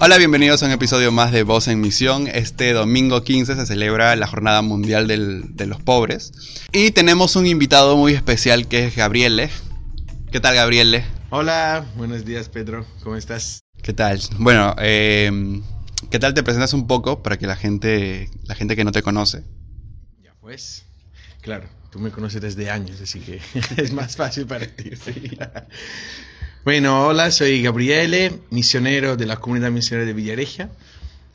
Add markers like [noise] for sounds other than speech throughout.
Hola, bienvenidos a un episodio más de Voz en Misión. Este domingo 15 se celebra la Jornada Mundial de los Pobres. Y tenemos un invitado muy especial que es Gabriele. ¿Qué tal, Gabriele? Hola, buenos días, Pedro. ¿Cómo estás? ¿Qué tal? Bueno, eh, ¿qué tal te presentas un poco para que la gente, la gente que no te conoce? Ya pues, claro, tú me conoces desde años, así que [laughs] es más fácil para ti. Bueno, hola, soy Gabriele, misionero de la comunidad misionera de Villareja,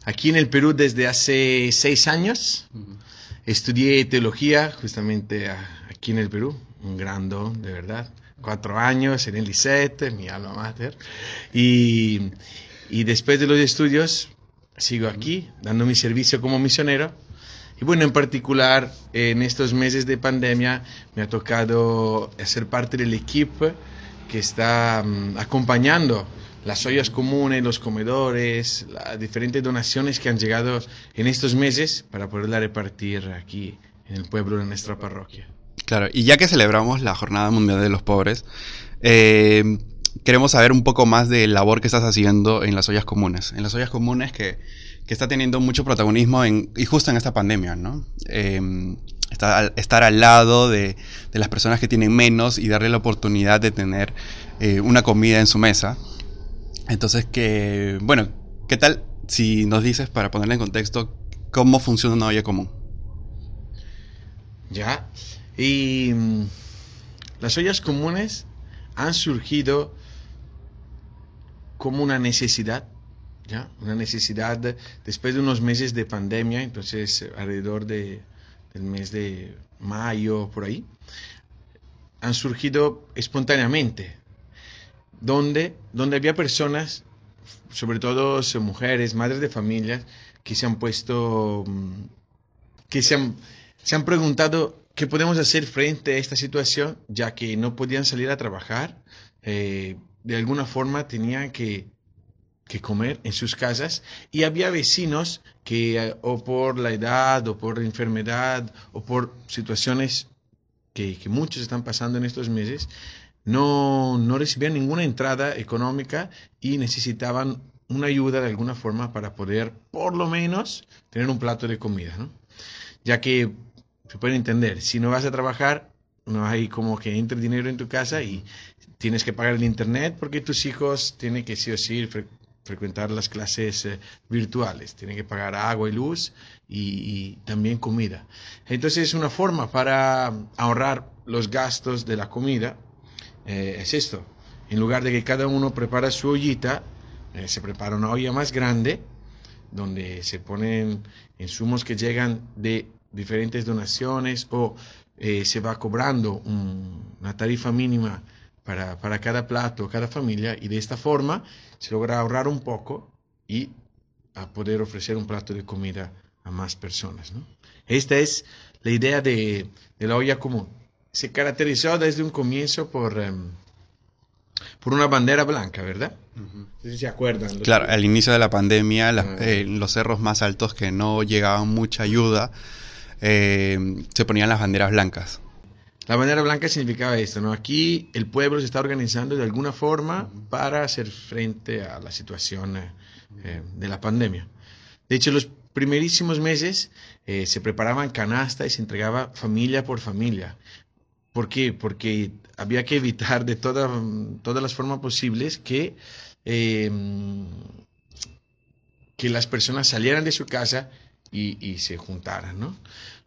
aquí en el Perú desde hace seis años. Estudié teología justamente aquí en el Perú, un gran don, de verdad. Cuatro años en el ICET, mi alma mater. Y, y después de los estudios, sigo aquí, dando mi servicio como misionero. Y bueno, en particular, en estos meses de pandemia, me ha tocado ser parte del equipo que está mm, acompañando las ollas comunes, los comedores, las diferentes donaciones que han llegado en estos meses para poderla repartir aquí en el pueblo de nuestra parroquia. Claro, y ya que celebramos la Jornada Mundial de los Pobres, eh, queremos saber un poco más de la labor que estás haciendo en las ollas comunes. En las ollas comunes que, que está teniendo mucho protagonismo en, y justo en esta pandemia, ¿no? Eh, estar, al lado de, las personas que tienen menos y darle la oportunidad de tener eh, una comida en su mesa. Entonces, que, bueno, ¿qué tal si nos dices, para ponerle en contexto, cómo funciona una olla común? Ya, y mm, las ollas comunes han surgido como una necesidad, Una necesidad después de unos meses de pandemia, entonces alrededor de del mes de mayo, por ahí, han surgido espontáneamente, donde, donde había personas, sobre todo mujeres, madres de familias, que se han puesto, mm, que se han, se han preguntado qué podemos hacer frente a esta situación, ya que no podían salir a trabajar, eh, de alguna forma tenían que que comer en sus casas y había vecinos que eh, o por la edad o por enfermedad o por situaciones que, muchos están pasando en estos meses, no, no recibían ninguna entrada económica y necesitaban una ayuda de alguna forma para poder por lo menos tener un plato de comida, ¿no? Ya que se puede entender, si no vas a trabajar, no hay como que entre dinero en tu casa y tienes que pagar el internet porque tus hijos tienen que sí o sí frecuentar las clases eh, virtuales, tienen que pagar agua y luz y, también comida. Entonces es una forma para ahorrar los gastos de la comida, eh, es esto, en lugar de que cada uno prepara su ollita, eh, se prepara una olla más grande donde se ponen insumos que llegan de diferentes donaciones o se va cobrando una tarifa mínima para, para, cada plato, cada familia, y de esta forma se logra ahorrar un poco y a poder ofrecer un plato de comida a más personas. ¿no? Esta es la idea de, de, la olla común. Se caracterizó desde un comienzo por, em, por una bandera blanca, ¿verdad? se acuerdan. Claro, al inicio de la pandemia, ah. eh, los cerros más altos que no llegaban mucha ayuda, eh, se ponían las banderas blancas. La bandera blanca significaba esto, ¿no? Aquí el pueblo se está organizando de alguna forma para hacer frente a la situación eh, de la pandemia. De hecho, los primerísimos meses eh, se preparaban canasta y se entregaba familia por familia. ¿Por qué? Porque había que evitar de todas las formas posibles que, em, que las personas salieran de su casa y, y se juntaran, ¿no?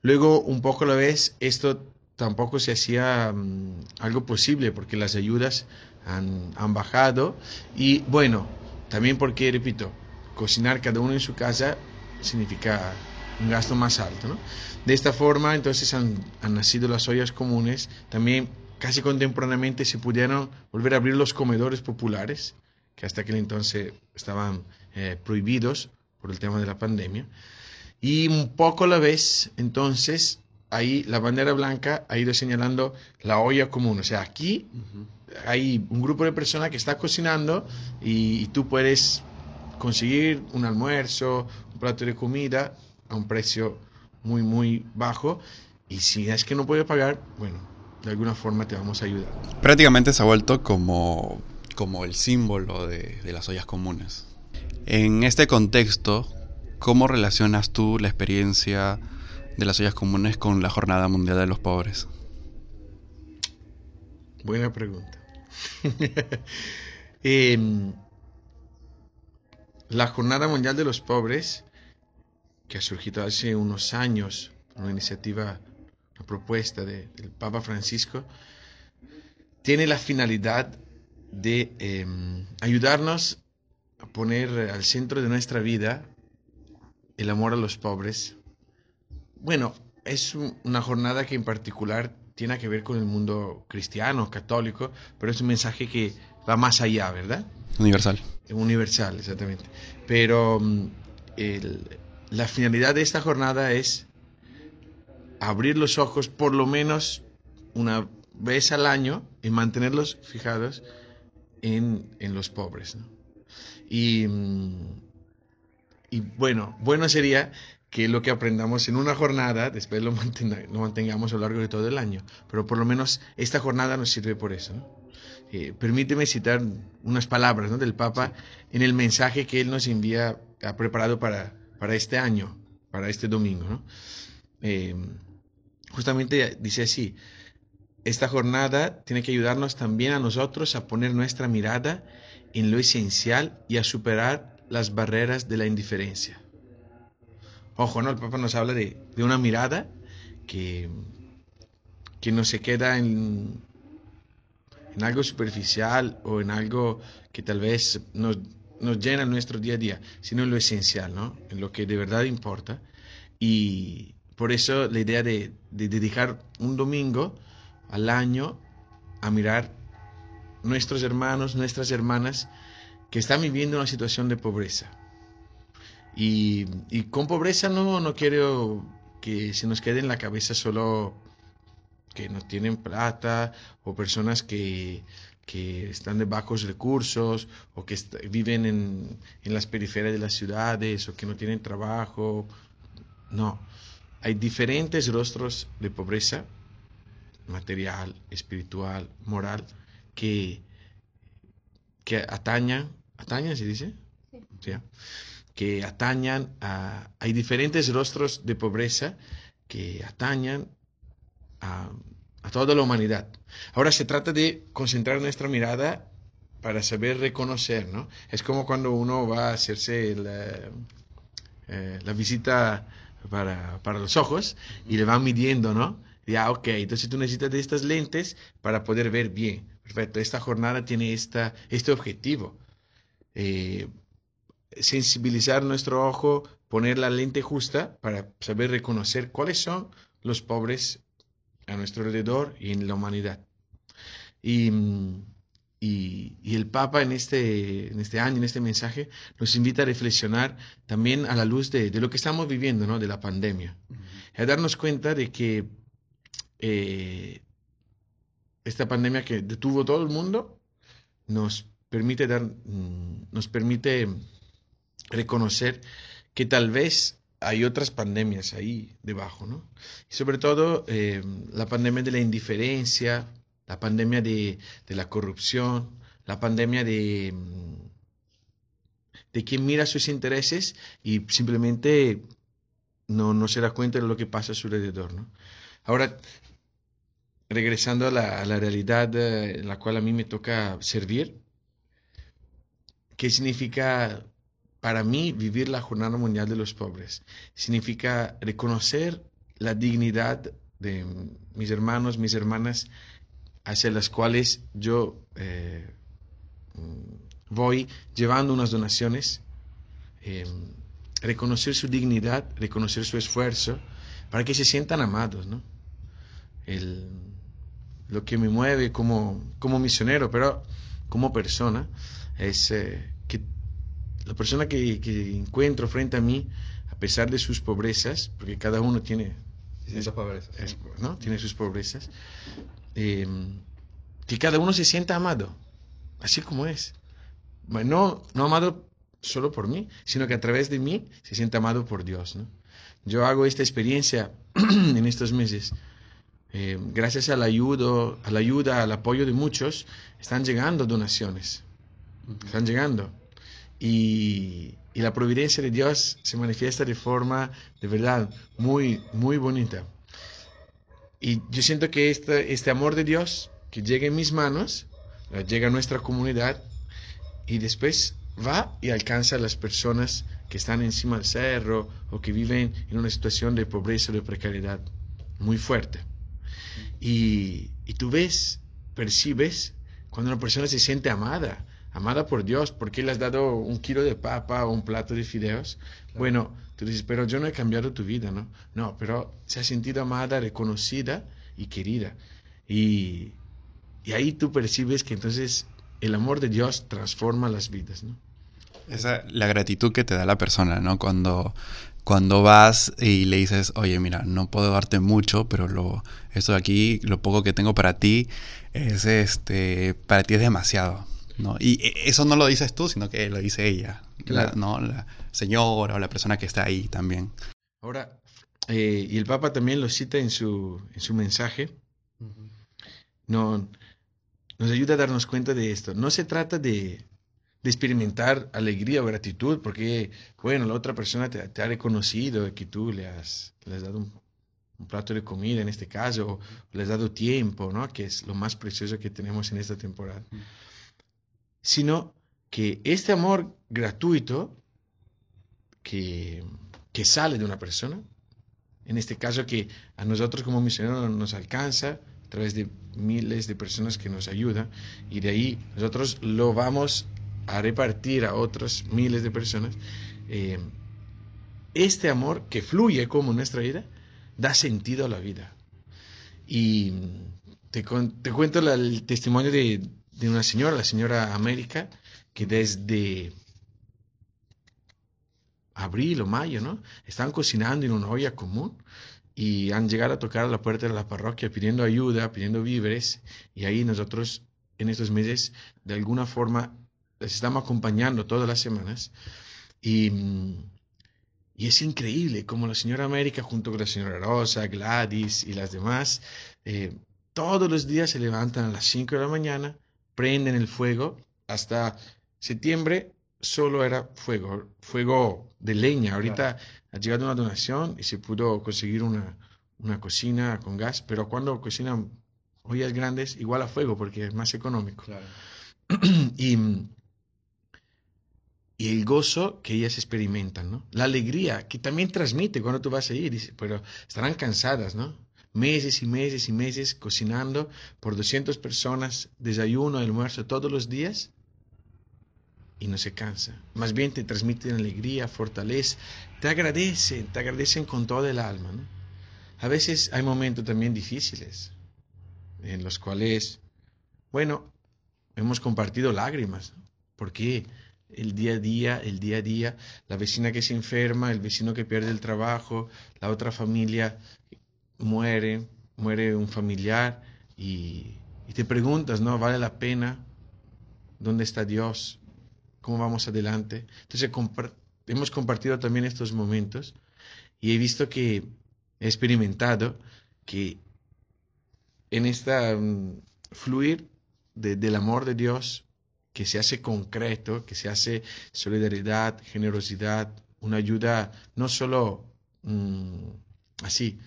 Luego, un poco a la vez, esto tampoco se hacía mm, algo posible porque las ayudas han, bajado y bueno, también porque, repito, cocinar cada uno en su casa significa un gasto más alto. De esta forma entonces han, han, nacido las ollas comunes, también casi contemporáneamente se pudieron volver a abrir los comedores populares, que hasta aquel entonces estaban eh, prohibidos por el tema de la pandemia. Y un poco a la vez, entonces, ahí la bandera blanca ha ido señalando la olla común. O sea, aquí hay un grupo de personas que está cocinando y, tú puedes conseguir un almuerzo, un plato de comida a un precio muy, muy bajo. Y si es que no puedes pagar, bueno, de alguna forma te vamos a ayudar. Prácticamente se ha vuelto como, como el símbolo de, de las ollas comunes. En este contexto, ¿cómo relacionas tú la experiencia de las ollas comunes con la Jornada Mundial de los Pobres? Buena pregunta. [laughs] Em, la Jornada Mundial de los Pobres, que ha surgido hace unos años, una iniciativa, una propuesta del Papa Francisco, tiene la finalidad de em, ayudarnos a poner al centro de nuestra vida el amor a los pobres. Bueno, es una jornada que en particular tiene que ver con el mundo cristiano, católico, pero es un mensaje que va más allá, ¿verdad? Universal. Universal, exactamente. Pero mm, la finalidad de esta jornada es abrir los ojos por lo menos una vez al año y mantenerlos fijados en, los pobres. Y, mm, y bueno, bueno sería que lo que aprendamos en una jornada, después lo, mantengamos a lo largo de todo el año. Pero por lo menos esta jornada nos sirve por eso. Eh, permíteme citar unas palabras del Papa en el mensaje que él nos envía, ha preparado para, para este año, para este domingo. Eh, justamente dice así, esta jornada tiene que ayudarnos también a nosotros a poner nuestra mirada en lo esencial y a superar las barreras de la indiferencia. Ojo, ¿no? El Papa nos habla de, una mirada que, que no se queda en, en algo superficial o en algo que tal vez nos, nos llena nuestro día a día, sino en lo esencial, ¿no? En lo que de verdad importa. Y por eso la idea de, de dedicar un domingo al año a mirar nuestros hermanos, nuestras hermanas que están viviendo una situación de pobreza y, con pobreza no, no quiero que se nos quede en la cabeza solo que no tienen plata o personas que, están de bajos recursos o que viven en, en, las periferias de las ciudades o que no tienen trabajo. No, hay diferentes rostros de pobreza material, espiritual, moral, que, que atañan, atañan se dice, ¿Sí? Que atañan a... Hay diferentes rostros de pobreza que atañan a, toda la humanidad. Ahora se trata de concentrar nuestra mirada para saber reconocer, ¿no? Es como cuando uno va a hacerse la, eh, visita para, para, los ojos y le van midiendo, ¿no? Ya, ok, entonces tú necesitas de estas lentes para poder ver bien. Perfecto, esta jornada tiene esta, este objetivo. Eh, sensibilizar nuestro ojo, poner la lente justa para saber reconocer cuáles son los pobres a nuestro alrededor y en la humanidad. Y, y, el Papa en este, en este año, en este mensaje, nos invita a reflexionar también a la luz de, de lo que estamos viviendo, ¿no? de la pandemia, a darnos cuenta de que eh, esta pandemia que detuvo todo el mundo nos permite dar, mm, nos permite reconocer que tal vez hay otras pandemias ahí debajo, ¿no? Y sobre todo eh, la pandemia de la indiferencia, la pandemia de, la corrupción, la pandemia de, de quien mira sus intereses y simplemente no, no se da cuenta de lo que pasa a su alrededor, ¿no? Ahora, regresando a la, a la realidad eh, en la cual a mí me toca servir, ¿qué significa para mí, vivir la Jornada Mundial de los Pobres significa reconocer la dignidad de mis hermanos, mis hermanas, hacia las cuales yo eh, voy llevando unas donaciones, eh, reconocer su dignidad, reconocer su esfuerzo, para que se sientan amados, ¿no? lo que me mueve como, como misionero, pero como persona, es eh, la persona que, encuentro frente a mí, a pesar de sus pobrezas, porque cada uno tiene, ¿no? tiene sus pobrezas, eh, que cada uno se sienta amado, así como es. No, no amado solo por mí, sino que a través de mí se sienta amado por Dios. ¿no? Yo hago esta experiencia [clears throat] en estos meses eh, gracias a la, ayuda, a la ayuda, al apoyo de muchos, están llegando donaciones. Están llegando. Y, la providencia de Dios se manifiesta de forma de verdad muy, muy bonita. Y yo siento que este, este amor de Dios que llega en mis manos, llega a nuestra comunidad y después va y alcanza a las personas que están encima del cerro o que viven en una situación de pobreza o de precariedad muy fuerte. Y, y tú ves, percibes cuando una persona se siente amada, amada por Dios, porque le has dado un kilo de papa o un plato de fideos. Bueno, tú dices, pero yo no he cambiado tu vida, ¿no? No, pero se ha sentido amada, reconocida y querida. Y, y ahí tú percibes que entonces el amor de Dios transforma las vidas, ¿no? Esa la gratitud que te da la persona, ¿no? Cuando, cuando vas y le dices, oye, mira, no puedo darte mucho, pero lo, esto de aquí, lo poco que tengo para ti, es este, para ti es demasiado. ¿No? Y eso no lo dices tú, sino que lo dice ella, Claro. la, ¿no? La señora o la persona que está ahí también. Ahora, eh, y el Papa también lo cita en su, en su mensaje, no, nos ayuda a darnos cuenta de esto. No se trata de, de experimentar alegría o gratitud, porque, bueno, la otra persona te, te ha reconocido que tú le has, le has dado un, un plato de comida en este caso, o le has dado tiempo, ¿no? Que es lo más precioso que tenemos en esta temporada. Sino que este amor gratuito que, que sale de una persona, en este caso que a nosotros como misioneros nos alcanza a través de miles de personas que nos ayudan y de ahí nosotros lo vamos a repartir a otros miles de personas. Eh, este amor que fluye como nuestra vida da sentido a la vida. Y te, te cuento el testimonio de, de una señora, la señora América, que desde abril o mayo, ¿no? Estaban cocinando en una olla común y han llegado a tocar a la puerta de la parroquia pidiendo ayuda, pidiendo víveres, y ahí nosotros en estos meses de alguna forma les estamos acompañando todas las semanas y, y es increíble como la señora América junto con la señora Rosa, Gladys y las demás, eh, todos los días se levantan a las 5 de la mañana, prenden el fuego, hasta septiembre solo era fuego, fuego de leña. Ahorita ha llegado una donación y se pudo conseguir una, una cocina con gas, pero cuando cocinan ollas grandes, igual a fuego porque es más económico. [clears throat] y, y el gozo que ellas experimentan, ¿no? La alegría que también transmite cuando tú vas a ir, dice, pero estarán cansadas, ¿no? Meses y meses y meses cocinando por 200 personas, desayuno, almuerzo todos los días y no se cansa. Más bien te transmiten alegría, fortaleza, te agradecen, te agradecen con toda el alma. A veces hay momentos también difíciles en los cuales, bueno, hemos compartido lágrimas, ¿no? porque el día a día, el día a día, la vecina que se enferma, el vecino que pierde el trabajo, la otra familia muere, muere un familiar y, y te preguntas, ¿no? ¿Vale la pena? ¿Dónde está Dios? ¿Cómo vamos adelante? Entonces hemos compartido también estos momentos y he visto que he experimentado que en esta mm, fluir de- del amor de Dios que se hace concreto, que se hace solidaridad, generosidad, una ayuda no solo mm, así,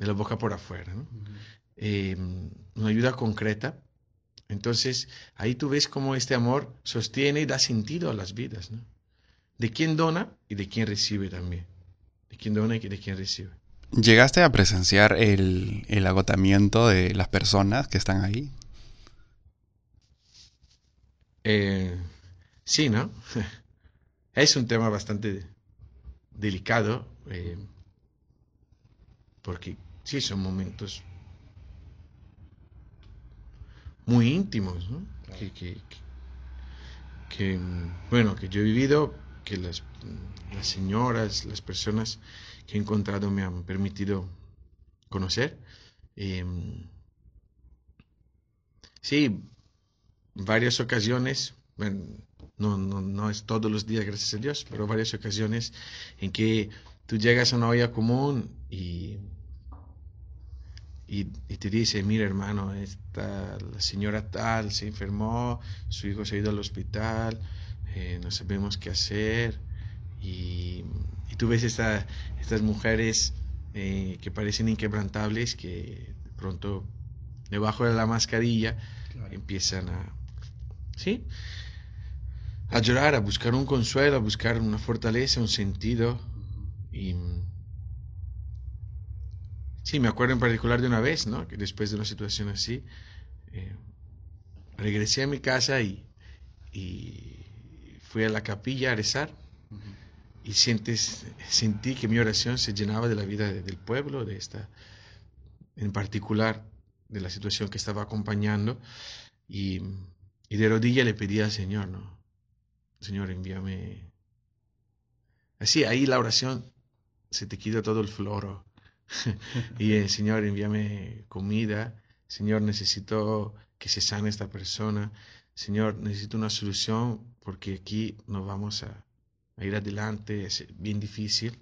de la boca por afuera, ¿no? Eh, una ayuda concreta. Entonces, ahí tú ves cómo este amor sostiene y da sentido a las vidas, ¿no? De quién dona y de quién recibe también. De quién dona y de quién recibe. ¿Llegaste a presenciar el, el agotamiento de las personas que están ahí? Eh, sí, ¿no? [laughs] Es un tema bastante delicado, eh, porque sí, son momentos muy íntimos, ¿no? Que, que- que- que, bueno, que yo he vivido, que las, las señoras, las personas que he encontrado me han permitido conocer. Eh, sí, varias ocasiones, bueno, no, no, no es todos los días, gracias a Dios, pero varias ocasiones en que tú llegas a una olla común y, y, te dice, mira hermano, esta, la señora tal se enfermó, su hijo se ha ido al hospital, eh, no sabemos qué hacer. Y, tú ves esta, estas mujeres eh, que parecen inquebrantables, que de pronto debajo de la mascarilla empiezan a, ¿sí? a llorar, a buscar un consuelo, a buscar una fortaleza, un sentido. Y Sí, me acuerdo en particular de una vez, ¿no? Que después de una situación así, eh, regresé a mi casa y, fui a la capilla a rezar y sientes, sentí que mi oración se llenaba de la vida del pueblo, de esta, en particular de la situación que estaba acompañando y, y de rodilla le pedí al Señor, ¿no? Señor, envíame. Así, ahí la oración se te quita todo el floro [laughs] y el Señor, envíame comida. Señor, necesito que se sane esta persona. Señor, necesito una solución porque aquí no vamos a, ir adelante, es bien difícil.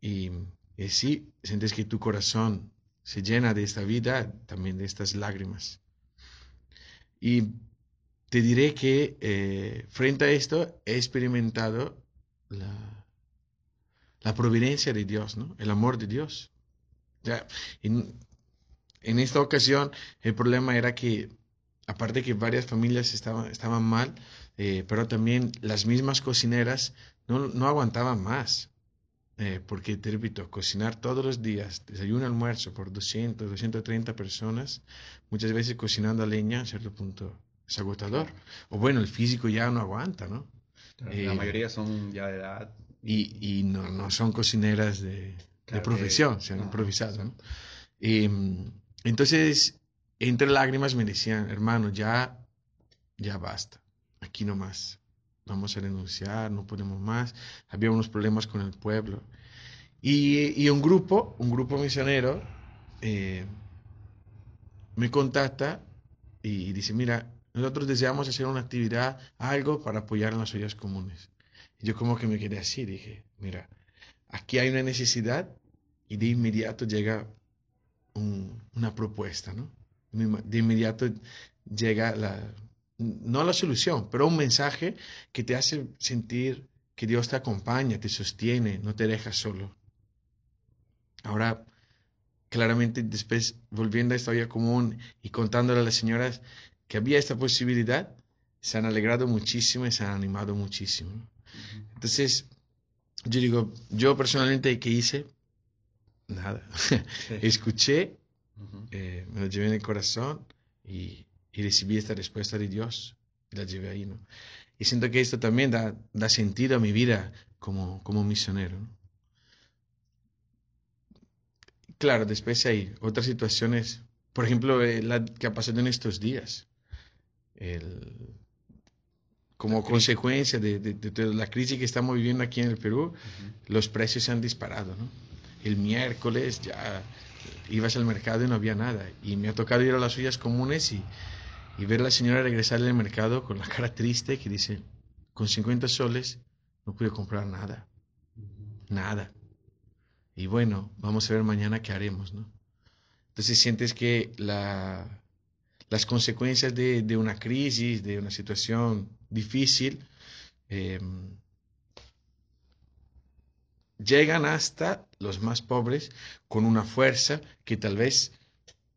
Y, y sí, sientes que tu corazón se llena de esta vida, también de estas lágrimas. Y te diré que eh, frente a esto he experimentado la, la providencia de Dios, ¿no? El amor de Dios. Ya, en, en esta ocasión el problema era que, aparte que varias familias estaban, estaban mal, eh, pero también las mismas cocineras no, no aguantaban más. Eh, porque te repito, cocinar todos los días, desayuno, almuerzo por 200, 230 personas, muchas veces cocinando a leña, a cierto punto es agotador. O bueno, el físico ya no aguanta, ¿no? la eh, mayoría son ya de edad y, no, no son cocineras de, profesión, se han improvisado. ¿no? Em, entonces, entre lágrimas me decían, hermano, ya, ya basta, aquí no más, vamos a renunciar, no podemos más. Había unos problemas con el pueblo. Y, y un grupo, un grupo misionero, eh, me contacta y dice, mira, nosotros deseamos hacer una actividad, algo para apoyar en las ollas comunes yo como que me quedé así, dije, mira, aquí hay una necesidad y de inmediato llega una propuesta, ¿no? De inmediato llega la, no la solución, pero un mensaje que te hace sentir que Dios te acompaña, te sostiene, no te deja solo. Ahora, claramente después, volviendo a esta vida común y contándole a las señoras que había esta posibilidad, se han alegrado muchísimo y se han animado muchísimo. Entonces, yo digo, yo personalmente, ¿qué hice? Nada. [laughs] Escuché, eh, me lo llevé en el corazón y, recibí esta respuesta de Dios y la llevé ahí, ¿no? Y siento que esto también da, da sentido a mi vida como, como misionero. Claro, después hay otras situaciones, por ejemplo, eh, la que ha pasado en estos días. El, como consecuencia de, la crisis que estamos viviendo aquí en el Perú, los precios se han disparado. ¿no? El miércoles ya ibas al mercado y no había nada. Y me ha tocado ir a las ollas comunes y, ver a la señora regresar al mercado con la cara triste que dice, con 50 soles no pude comprar nada. Nada. Y bueno, vamos a ver mañana qué haremos, ¿no? Entonces sientes que la, las consecuencias de, de, una crisis, de una situación difícil, eh, llegan hasta los más pobres con una fuerza que tal vez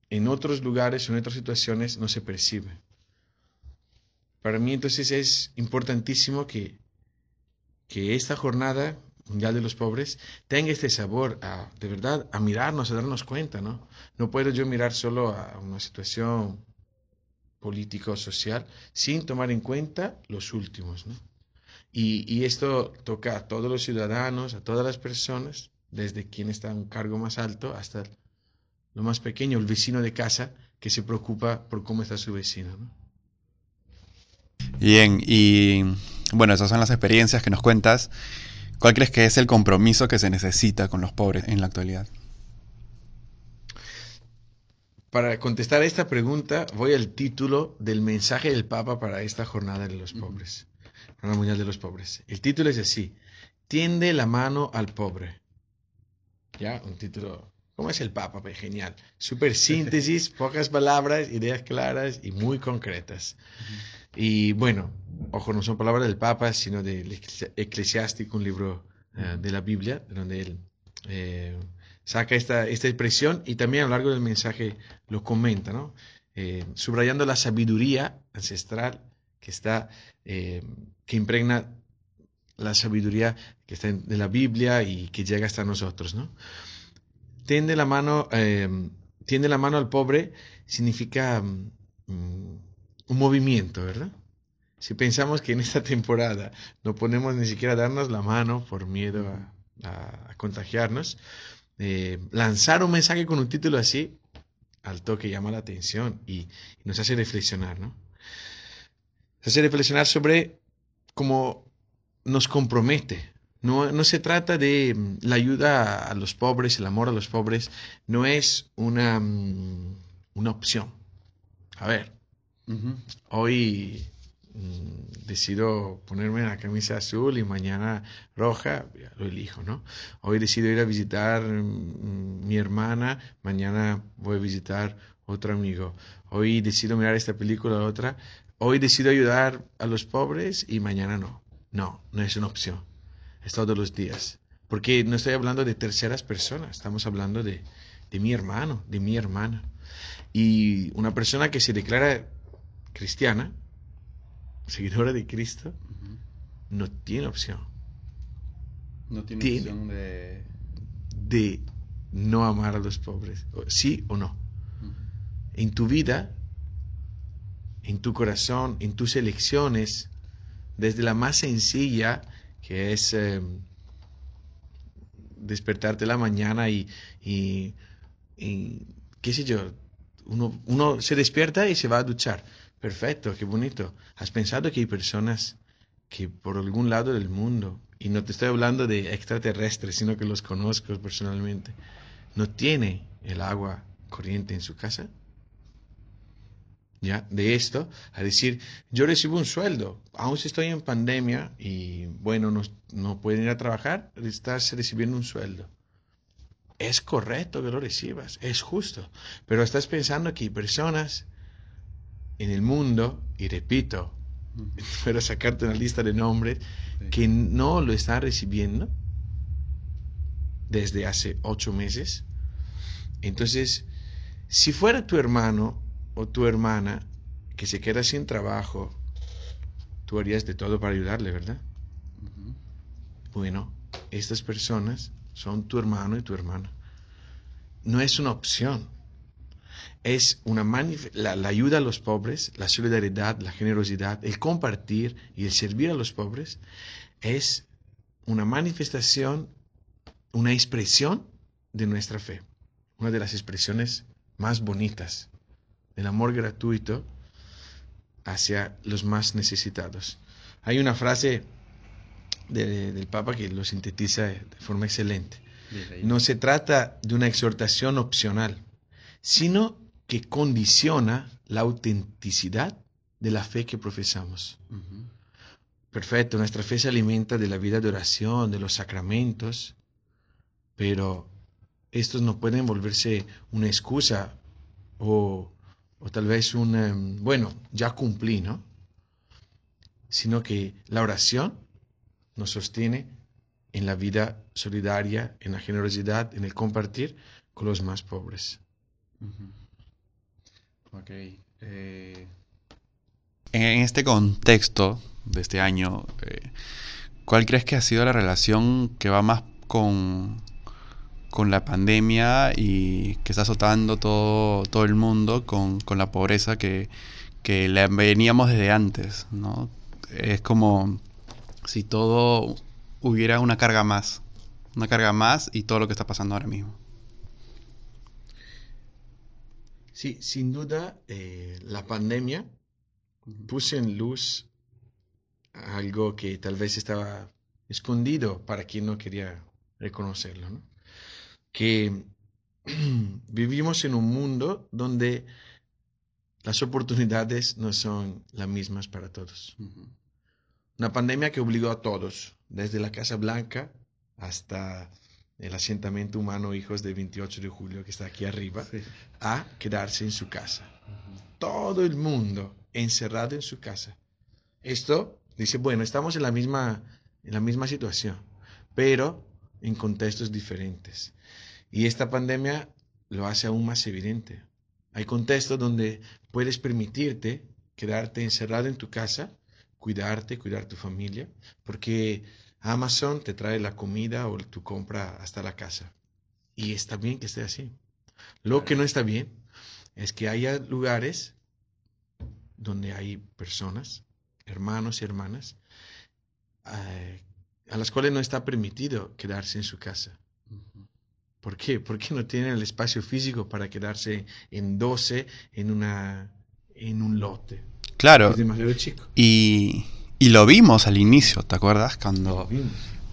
en otros lugares o en otras situaciones no se percibe. Para mí entonces es importantísimo que, que esta jornada mundial de los pobres tenga este sabor de verdad, a mirarnos, a darnos cuenta, ¿no? No puedo yo mirar solo a una situación político social sin tomar en cuenta los últimos. ¿no? Y, y, esto toca a todos los ciudadanos, a todas las personas, desde quien está en un cargo más alto hasta lo más pequeño, el vecino de casa que se preocupa por cómo está su vecino. ¿no? Bien, y bueno, esas son las experiencias que nos cuentas. ¿Cuál crees que es el compromiso que se necesita con los pobres en la actualidad? Para contestar a esta pregunta, voy al título del mensaje del Papa para esta jornada de los pobres, Jornada Mundial de los Pobres. El título es así: Tiende la mano al pobre. Ya, un título ¿Cómo es el Papa? Pues genial. Súper [laughs] síntesis, pocas palabras, ideas claras y muy concretas. Y bueno, ojo, no son palabras del Papa, sino del Eclesiástico, un libro eh, de la Biblia, donde él eh, saca esta, esta expresión y también a lo largo del mensaje lo comenta, ¿no? Eh, subrayando la sabiduría ancestral que está, que impregna la sabiduría que está en, la Biblia y que llega hasta nosotros, ¿no? Tiende la mano, tiende la mano al pobre significa mm, un movimiento, ¿verdad? Si pensamos que en esta [laughs] temporada no ponemos ni siquiera darnos la mano por miedo a, contagiarnos, eh, lanzar un mensaje con un título así, al toque llama la atención y, nos hace reflexionar, ¿no? Nos hace reflexionar sobre cómo nos compromete. No, no se trata de mm, la ayuda a los pobres, el amor a los pobres, no es una, mm, una opción. A ver, Hoy decido ponerme la camisa azul y mañana roja, lo elijo, ¿no? Hoy decido ir a visitar mm, mi hermana, mañana voy a visitar otro amigo. Hoy decido mirar esta película o otra. Hoy decido ayudar a los pobres y mañana no. No, no es una opción. Es todos los días. Porque no estoy hablando de terceras personas, estamos hablando de, de mi hermano, de mi hermana. Y una persona que se declara cristiana, seguidora de Cristo, no tiene opción. No tiene, opción de... de no amar a los pobres, sí o no. En tu vida, en tu corazón, en tus elecciones, desde la más sencilla, que es em, despertarte la mañana y, y, y, qué sé yo, uno, uno se despierta y se va a duchar. Perfecto, qué bonito. ¿Has pensado que hay personas que por algún lado del mundo, y no te estoy hablando de extraterrestres, sino que los conozco personalmente, no tiene el agua corriente en su casa? ¿Ya? De esto a decir, yo recibo un sueldo, aún si estoy en pandemia y bueno, no, no pueden ir a trabajar, estás recibiendo un sueldo. Es correcto que lo recibas, es justo, pero estás pensando que hay personas en el mundo, y repito, pero [laughs] sacarte una lista de nombres que no lo están recibiendo desde hace ocho meses. Entonces, si fuera tu hermano o tu hermana que se queda sin trabajo, tú harías de todo para ayudarle, ¿verdad? Bueno, estas personas son tu hermano y tu hermana. No es una opción es una la, la, ayuda a los pobres, la solidaridad, la generosidad, el compartir y el servir a los pobres es una manifestación, una expresión de nuestra fe, una de las expresiones más bonitas del amor gratuito hacia los más necesitados. Hay una frase del Papa que lo sintetiza de forma excelente. No se trata de una exhortación opcional, sino que condiciona la autenticidad de la fe que profesamos. Perfecto, nuestra fe se alimenta de la vida de oración, de los sacramentos, pero estos no pueden volverse una excusa o, tal vez un, bueno, ya cumplí, ¿no? Sino que la oración nos sostiene en la vida solidaria, en la generosidad, en el compartir con los más pobres. Ok. Eh, en este contexto de este año, eh, ¿cuál crees que ha sido la relación que va más con, con la pandemia y que está azotando todo, todo el mundo con, la pobreza que, que veníamos desde antes? ¿no? Es como si todo hubiera una carga más, una carga más y todo lo que está pasando ahora mismo. Sí, sin duda, eh, la pandemia puso en luz algo que tal vez estaba escondido para quien no quería reconocerlo, ¿no? Que [clears throat] vivimos en un mundo donde las oportunidades no son las mismas para todos. Una pandemia que obligó a todos, desde la Casa Blanca hasta el asentamiento humano Hijos del 28 de julio, que está aquí arriba, a quedarse en su casa. Todo el mundo encerrado en su casa. Esto dice, bueno, estamos en la misma, en la misma situación, pero en contextos diferentes. Y esta pandemia lo hace aún más evidente. Hay contextos donde puedes permitirte quedarte encerrado en tu casa, cuidarte, cuidar tu familia, porque Amazon te trae la comida o tu compra hasta la casa. Y está bien que esté así. Lo que no está bien es que haya lugares donde hay personas, hermanos y hermanas, eh, a las cuales no está permitido quedarse en su casa. ¿Por qué? Porque no tienen el espacio físico para quedarse en 12 en, una, en un lote. Claro. Es demasiado chico. Y, y lo vimos al inicio, ¿te acuerdas? Cuando,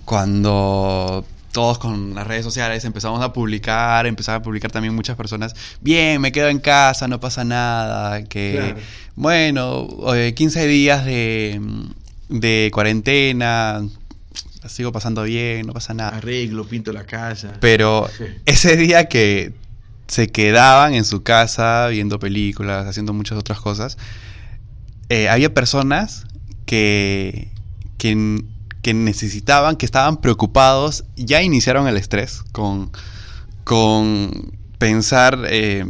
cuando todos con las redes sociales empezamos a publicar, empezaron a publicar también muchas personas, bien, me quedo en casa, no pasa nada, que bueno, 15 días de, de cuarentena, la sigo pasando bien, no pasa nada. Arreglo, pinto la casa. Pero ese día que se quedaban en su casa viendo películas, haciendo muchas otras cosas, eh, había personas que, que, que, necesitaban, que estaban preocupados, ya iniciaron el estrés con, con pensar eh,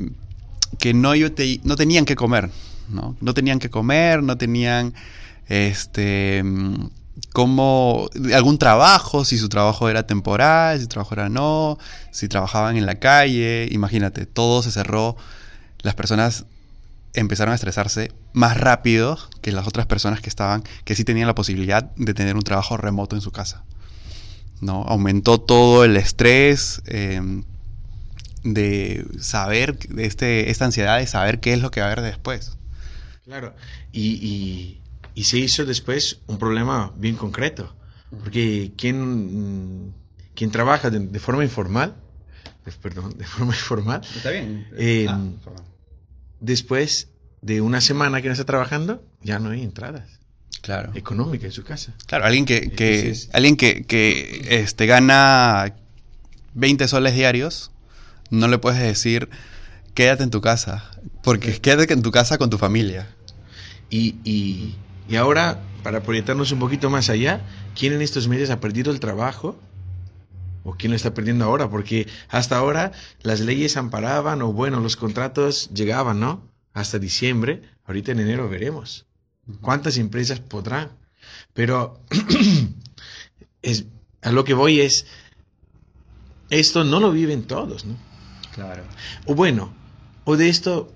que no, yo te, no tenían que comer, ¿no? No tenían que comer, no tenían este como algún trabajo, si su trabajo era temporal, si su trabajo era no, si trabajaban en la calle, imagínate, todo se cerró, las personas empezaron a estresarse más rápido que las otras personas que estaban, que sí tenían la posibilidad de tener un trabajo remoto en su casa. ¿no? Aumentó todo el estrés eh, de saber, de este, esta ansiedad de saber qué es lo que va a haber después. Claro, y, y y se hizo después un problema bien concreto, porque quien, quien trabaja de, forma informal, perdón, de forma [laughs] informal, está bien. Eh, ah, después de una semana que no está trabajando, ya no hay entradas. Claro. Económicas en su casa. Claro, alguien que, que alguien que, que este, gana 20 soles diarios, no le puedes decir quédate en tu casa, porque quédate en tu casa con tu familia. Y, y, y ahora, para proyectarnos un poquito más allá, ¿quién en estos meses ha perdido el trabajo? ¿O quién lo está perdiendo ahora? Porque hasta ahora las leyes amparaban o bueno, los contratos llegaban, ¿no? Hasta diciembre. Ahorita en enero veremos. ¿Cuántas empresas podrán? Pero [clears throat] es, a lo que voy es, esto no lo viven todos, ¿no? Claro. O bueno, o de esto,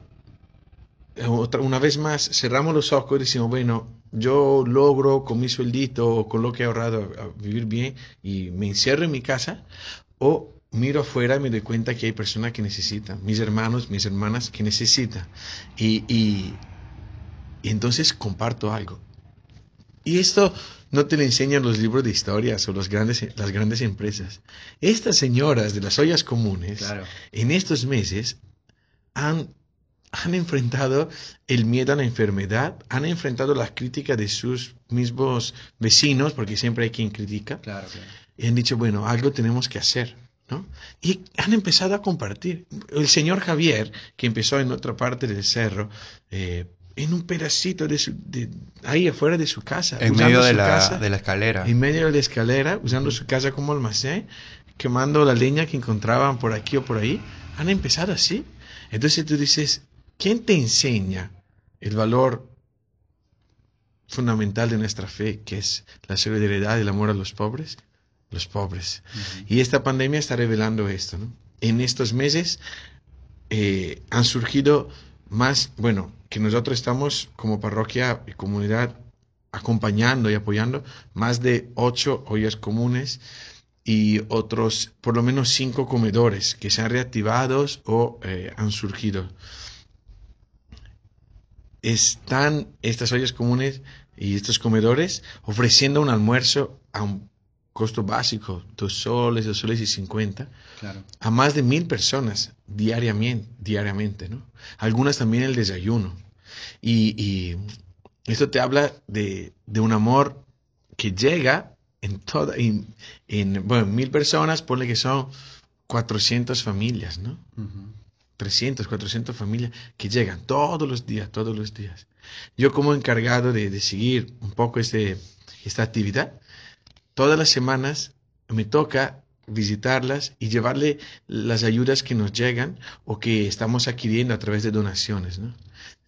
otra, una vez más, cerramos los ojos y decimos, bueno, yo logro con mi sueldito o con lo que he ahorrado a vivir bien y me encierro en mi casa o miro afuera y me doy cuenta que hay personas que necesitan, mis hermanos, mis hermanas que necesitan. Y, y, entonces comparto algo. Y esto no te lo enseñan los libros de historias o los grandes, las grandes empresas. Estas señoras de las ollas comunes, en estos meses, han han enfrentado el miedo a la enfermedad, han enfrentado las críticas de sus mismos vecinos, porque siempre hay quien critica, claro, y han dicho, bueno, algo tenemos que hacer. ¿no? Y han empezado a compartir. El señor Javier, que empezó en otra parte del cerro, eh, en un pedacito de, su, de, ahí afuera de su casa. En medio de la, de la escalera. En medio de la escalera, usando su casa como almacén, quemando la leña que encontraban por aquí o por ahí. Han empezado así. Entonces tú dices, ¿Quién te enseña el valor fundamental de nuestra fe, que es la solidaridad y el amor a los pobres? Los pobres. Y esta pandemia está revelando esto. En estos meses eh, han surgido más, bueno, que nosotros estamos como parroquia y comunidad acompañando y apoyando más de ocho ollas comunes y otros, por lo menos cinco comedores que se han reactivado o eh, han surgido están estas ollas comunes y estos comedores ofreciendo un almuerzo a un costo básico, dos soles, dos soles y cincuenta, a más de mil personas diariamente, diariamente, ¿no? Algunas también el desayuno. Y, esto te habla de, de, un amor que llega en toda, en, en, bueno, mil personas, ponle que son 400 familias, ¿no? 300, 400 familias que llegan todos los días, todos los días. Yo como encargado de, de seguir un poco este, esta actividad, todas las semanas me toca visitarlas y llevarle las ayudas que nos llegan o que estamos adquiriendo a través de donaciones. ¿no?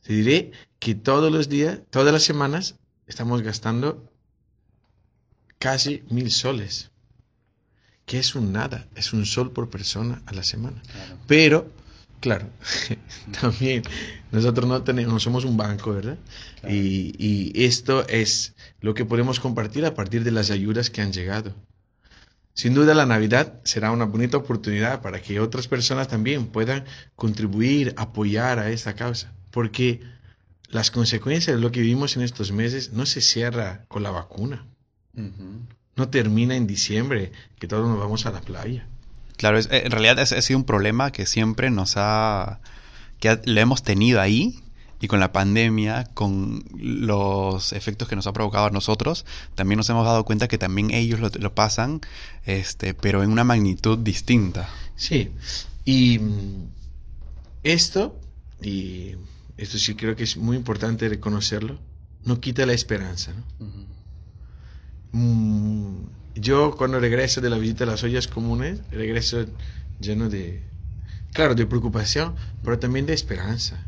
Te diré que todos los días, todas las semanas, estamos gastando casi mil soles, que es un nada, es un sol por persona a la semana. Claro. Pero, claro, [laughs] también nosotros no tenemos, somos un banco, ¿verdad? Claro. Y, y esto es lo que podemos compartir a partir de las ayudas que han llegado. Sin duda la Navidad será una bonita oportunidad para que otras personas también puedan contribuir, apoyar a esta causa, porque las consecuencias de lo que vivimos en estos meses no se cierra con la vacuna. Uh -huh. No termina en diciembre, que todos nos vamos a la playa. Claro, es, en realidad ha sido un problema que siempre nos ha... que lo hemos tenido ahí y con la pandemia, con los efectos que nos ha provocado a nosotros, también nos hemos dado cuenta que también ellos lo, lo pasan, este, pero en una magnitud distinta. Sí, y esto, y esto sí creo que es muy importante reconocerlo, no quita la esperanza. ¿no? Uh -huh. Yo cuando regreso de la visita a las ollas comunes, regreso lleno de, claro, de preocupación, pero también de esperanza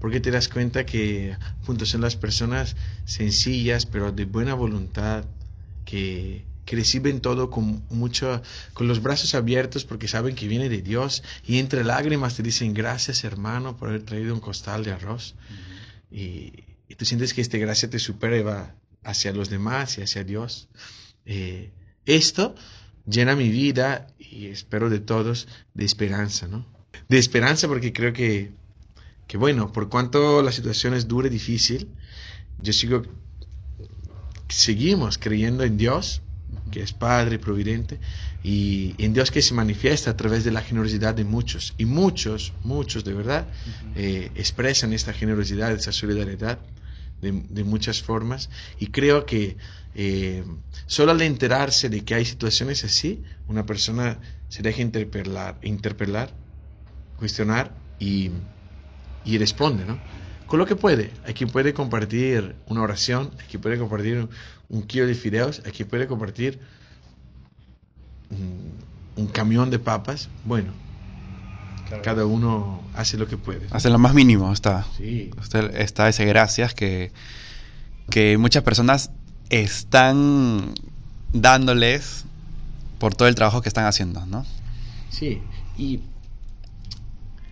porque te das cuenta que punto, son las personas sencillas, pero de buena voluntad, que, que, reciben todo con mucho, con los brazos abiertos porque saben que viene de Dios y entre lágrimas te dicen gracias hermano por haber traído un costal de arroz. Uh -huh. y, y, tú sientes que esta gracia te supera y va hacia los demás y hacia Dios. Eh, esto llena mi vida y espero de todos de esperanza, ¿no? De esperanza porque creo que que bueno, por cuanto la situación es dura y difícil, yo sigo, seguimos creyendo en Dios, que es Padre Providente, y en Dios que se manifiesta a través de la generosidad de muchos. Y muchos, muchos de verdad, eh, expresan esta generosidad, esta solidaridad de, muchas formas. Y creo que eh, solo al enterarse de que hay situaciones así, una persona se deja interpelar, interpelar cuestionar y y responde, ¿no? Con lo que puede. Aquí puede compartir una oración, aquí puede compartir un, un kilo de fideos, aquí puede compartir un, un camión de papas. Bueno, claro. cada uno hace lo que puede. Hace lo más mínimo, está. Sí. Usted está ese gracias que, que muchas personas están dándoles por todo el trabajo que están haciendo, ¿no? Sí, y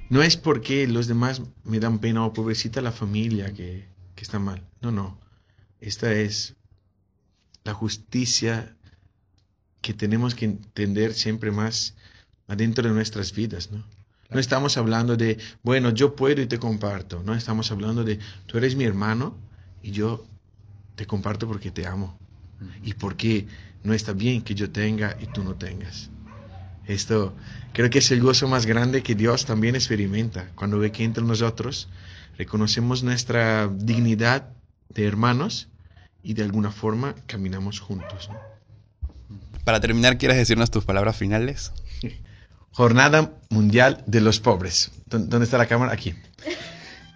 no es porque los demás me dan pena o pobrecita la familia que, que está mal. No, no. Esta es la justicia que tenemos que entender siempre más adentro de nuestras vidas, ¿no? No estamos hablando de, bueno, yo puedo y te comparto. No estamos hablando de, tú eres mi hermano y yo te comparto porque te amo. Y porque no está bien que yo tenga y tú no tengas. Esto creo que es el gozo más grande que Dios también experimenta cuando ve que entre nosotros reconocemos nuestra dignidad de hermanos y de alguna forma caminamos juntos. ¿no? Para terminar, ¿quieres decirnos tus palabras finales? [laughs] Jornada Mundial de los Pobres. ¿Dónde está la cámara? Aquí.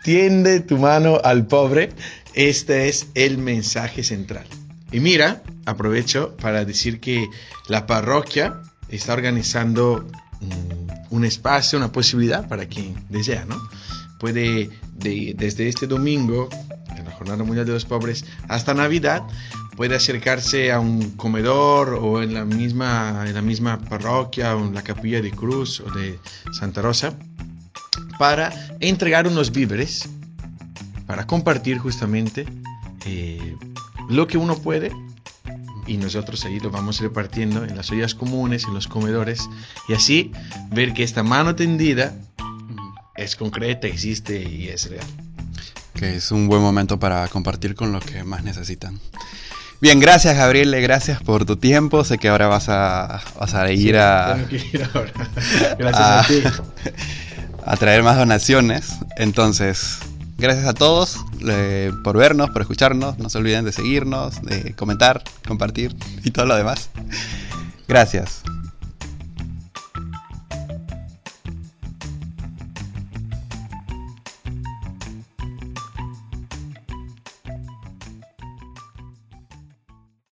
Tiende tu mano al pobre. Este es el mensaje central. Y mira, aprovecho para decir que la parroquia está organizando um, un espacio, una posibilidad para quien desea, ¿no? Puede, de, desde este domingo, en la Jornada Mundial de los Pobres, hasta Navidad, puede acercarse a un comedor o en la misma, en la misma parroquia o en la capilla de Cruz o de Santa Rosa para entregar unos víveres, para compartir justamente eh, lo que uno puede y nosotros ahí lo vamos repartiendo en las ollas comunes, en los comedores y así ver que esta mano tendida es concreta, existe y es real. Que es un buen momento para compartir con los que más necesitan. Bien, gracias Gabriel, gracias por tu tiempo. Sé que ahora vas a, vas a ir Sí, a, tengo que ir ahora. [laughs] Gracias a, a ti. a traer más donaciones. Entonces, gracias a todos eh, por vernos, por escucharnos. No se olviden de seguirnos, de comentar, compartir y todo lo demás. Gracias.